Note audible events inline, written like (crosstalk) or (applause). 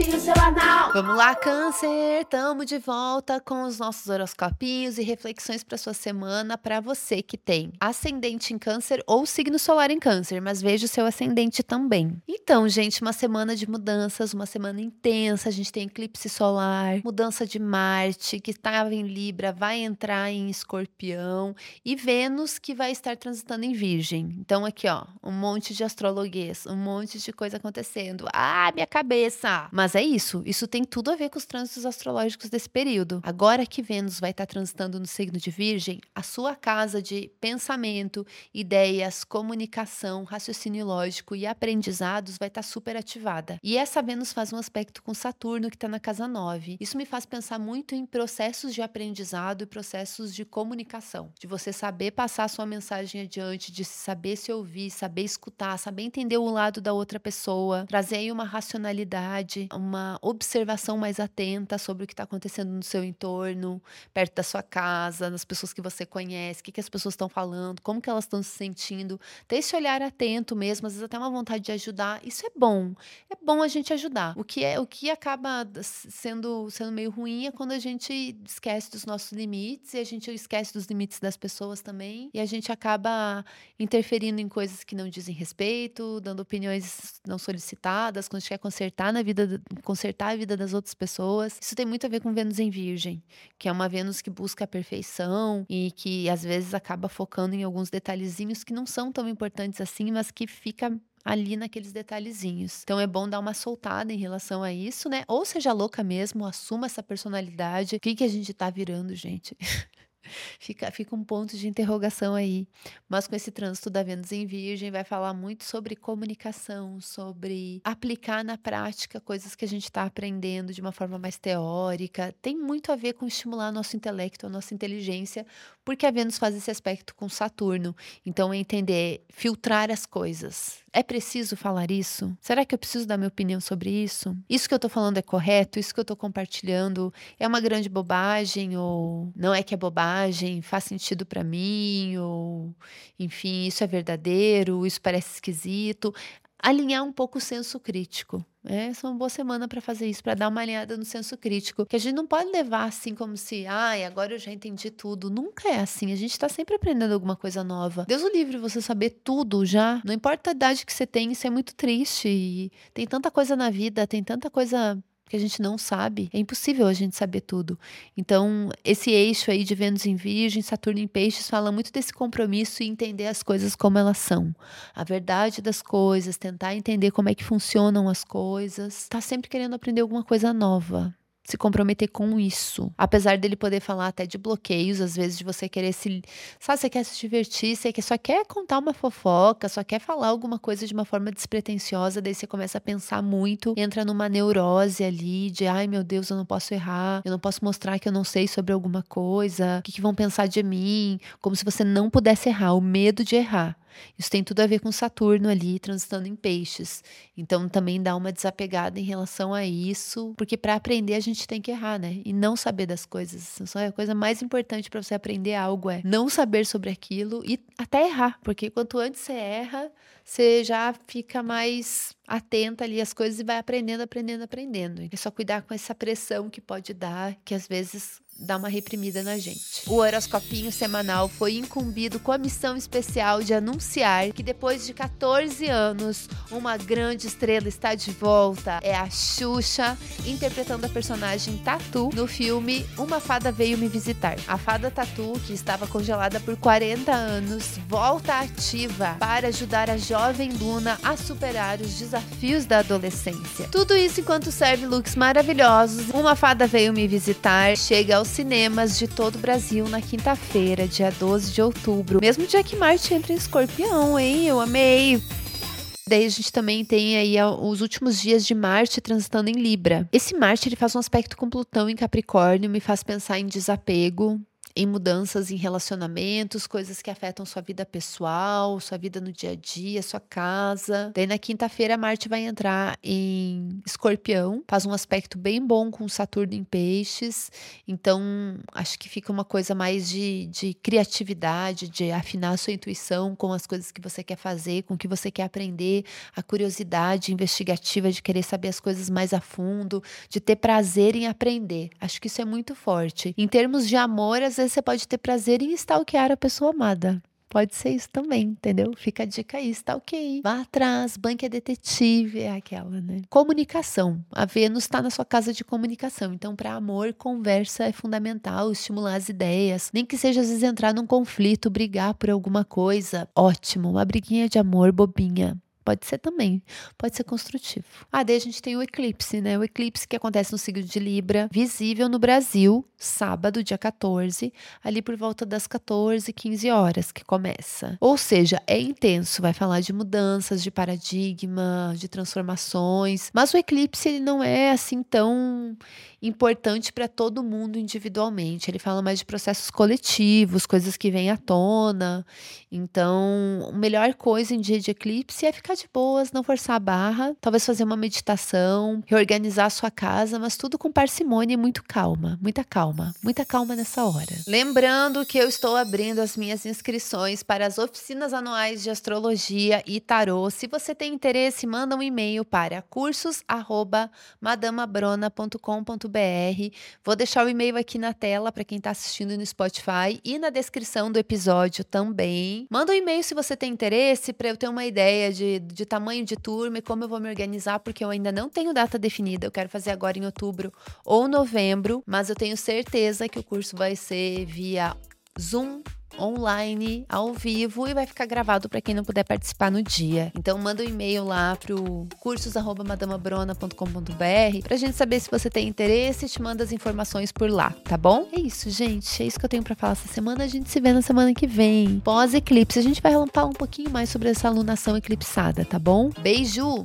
horoscopinho semanal. Vamos lá, Câncer! Tamo de volta com os nossos horoscopinhos e reflexões para sua semana para você que tem ascendente em Câncer ou signo solar em Câncer, mas veja o seu ascendente também. Então, gente, uma semana de mudanças, uma semana intensa. A gente tem eclipse solar, mudança de Marte, que estava em Libra, vai entrar em Escorpião, e Vênus, que vai estar transitando em Virgem. Então, aqui, ó, um monte de astrologuês, um monte de coisa acontecendo. Ah, minha cabeça! Mas é isso, isso tem tudo a ver com os trânsitos astrológicos desse período. Agora que Vênus vai estar transitando no signo de Virgem, a sua casa de pensamento, ideias, comunicação, raciocínio lógico e aprendizados vai estar super ativada. E essa Vênus faz um aspecto com Saturno, que está na casa 9. Isso me faz pensar muito em processos de aprendizado e processos de comunicação, de você saber passar sua mensagem adiante, de saber se ouvir, saber escutar, saber entender o lado da outra pessoa, trazer aí uma racionalidade, uma observação mais atenta sobre o que está acontecendo no seu entorno, perto da sua casa, nas pessoas que você conhece, o que, que as pessoas estão falando, como que elas estão se sentindo. Ter esse olhar atento mesmo, às vezes até uma vontade de ajudar. Isso é bom. É bom a gente ajudar. O que é o que acaba sendo, sendo meio ruim é quando a gente esquece dos nossos limites e a gente esquece dos limites das pessoas também. E a gente acaba interferindo em coisas que não dizem respeito, dando opiniões não solicitadas, quando a gente quer consertar na vida, consertar a vida das outras pessoas. Isso tem muito a ver com Vênus em Virgem, que é uma Vênus que busca a perfeição e que às vezes acaba focando em alguns detalhezinhos que não são tão importantes assim, mas que fica ali naqueles detalhezinhos. Então é bom dar uma soltada em relação a isso, né? Ou seja louca mesmo, assuma essa personalidade. O que, que a gente tá virando, gente? (laughs) Fica, fica um ponto de interrogação aí. Mas com esse trânsito da Vênus em Virgem, vai falar muito sobre comunicação, sobre aplicar na prática coisas que a gente está aprendendo de uma forma mais teórica. Tem muito a ver com estimular nosso intelecto, a nossa inteligência, porque a Vênus faz esse aspecto com Saturno. Então, é entender, filtrar as coisas. É preciso falar isso? Será que eu preciso dar minha opinião sobre isso? Isso que eu estou falando é correto? Isso que eu estou compartilhando é uma grande bobagem ou não é que é bobagem, faz sentido para mim ou enfim, isso é verdadeiro, isso parece esquisito alinhar um pouco o senso crítico. É, essa é uma boa semana para fazer isso, para dar uma alinhada no senso crítico. Que a gente não pode levar assim como se, ai, agora eu já entendi tudo. Nunca é assim. A gente está sempre aprendendo alguma coisa nova. Deus o livre você saber tudo já. Não importa a idade que você tem, isso é muito triste. E tem tanta coisa na vida, tem tanta coisa que a gente não sabe. É impossível a gente saber tudo. Então, esse eixo aí de Vênus em Virgem, Saturno em Peixes fala muito desse compromisso e entender as coisas como elas são. A verdade das coisas, tentar entender como é que funcionam as coisas. Tá sempre querendo aprender alguma coisa nova se comprometer com isso. Apesar dele poder falar até de bloqueios, às vezes, de você querer se. Sabe, você quer se divertir, você só quer contar uma fofoca, só quer falar alguma coisa de uma forma despretensiosa, daí você começa a pensar muito, entra numa neurose ali de ai meu Deus, eu não posso errar, eu não posso mostrar que eu não sei sobre alguma coisa, o que, que vão pensar de mim, como se você não pudesse errar, o medo de errar. Isso tem tudo a ver com Saturno ali transitando em peixes. Então também dá uma desapegada em relação a isso, porque para aprender a gente tem que errar, né? E não saber das coisas. Isso é a coisa mais importante para você aprender algo é não saber sobre aquilo e até errar, porque quanto antes você erra, você já fica mais atenta ali às coisas e vai aprendendo, aprendendo, aprendendo. É só cuidar com essa pressão que pode dar, que às vezes dá uma reprimida na gente. O horoscopinho semanal foi incumbido com a missão especial de anunciar que depois de 14 anos, uma grande estrela está de volta. É a Xuxa, interpretando a personagem Tatu no filme Uma Fada Veio Me Visitar. A fada Tatu, que estava congelada por 40 anos, volta ativa para ajudar a jovem Luna a superar os desafios da adolescência. Tudo isso enquanto serve looks maravilhosos. Uma Fada Veio Me Visitar chega aos cinemas de todo o Brasil na quinta-feira, dia 12 de outubro. Mesmo dia que Marte entra em escorpião, hein? Eu amei. Daí a gente também tem aí os últimos dias de Marte transitando em Libra. Esse Marte ele faz um aspecto com Plutão em Capricórnio, me faz pensar em desapego, em mudanças em relacionamentos, coisas que afetam sua vida pessoal, sua vida no dia a dia, sua casa. Daí na quinta-feira Marte vai entrar em Escorpião, faz um aspecto bem bom com Saturno em Peixes. Então, acho que fica uma coisa mais de, de criatividade, de afinar sua intuição com as coisas que você quer fazer, com o que você quer aprender, a curiosidade investigativa de querer saber as coisas mais a fundo, de ter prazer em aprender. Acho que isso é muito forte. Em termos de amor, às vezes você pode ter prazer em stalkear a pessoa amada. Pode ser isso também, entendeu? Fica a dica aí, está ok. Vá atrás, banque é detetive, é aquela, né? Comunicação. A Vênus está na sua casa de comunicação. Então, para amor, conversa é fundamental, estimular as ideias. Nem que seja às vezes entrar num conflito, brigar por alguma coisa. Ótimo, uma briguinha de amor bobinha. Pode ser também, pode ser construtivo. Ah, daí a gente tem o eclipse, né? O eclipse que acontece no signo de Libra, visível no Brasil, sábado, dia 14, ali por volta das 14, 15 horas que começa. Ou seja, é intenso, vai falar de mudanças, de paradigma, de transformações, mas o eclipse ele não é assim tão importante para todo mundo individualmente. Ele fala mais de processos coletivos, coisas que vêm à tona. Então, a melhor coisa em dia de eclipse é ficar de boas, não forçar a barra, talvez fazer uma meditação, reorganizar a sua casa, mas tudo com parcimônia e muito calma, muita calma, muita calma nessa hora. Lembrando que eu estou abrindo as minhas inscrições para as oficinas anuais de astrologia e tarô. Se você tem interesse, manda um e-mail para cursos@madamabrona.com.br Vou deixar o e-mail aqui na tela para quem está assistindo no Spotify e na descrição do episódio também. Manda um e-mail se você tem interesse para eu ter uma ideia de, de tamanho de turma e como eu vou me organizar, porque eu ainda não tenho data definida. Eu quero fazer agora em outubro ou novembro, mas eu tenho certeza que o curso vai ser via Zoom online, ao vivo e vai ficar gravado para quem não puder participar no dia. Então manda um e-mail lá pro cursos@madamabrona.com.br pra gente saber se você tem interesse e te manda as informações por lá, tá bom? É isso, gente. É isso que eu tenho para falar essa semana. A gente se vê na semana que vem. Pós eclipse, a gente vai falar um pouquinho mais sobre essa alunação eclipsada, tá bom? Beijo.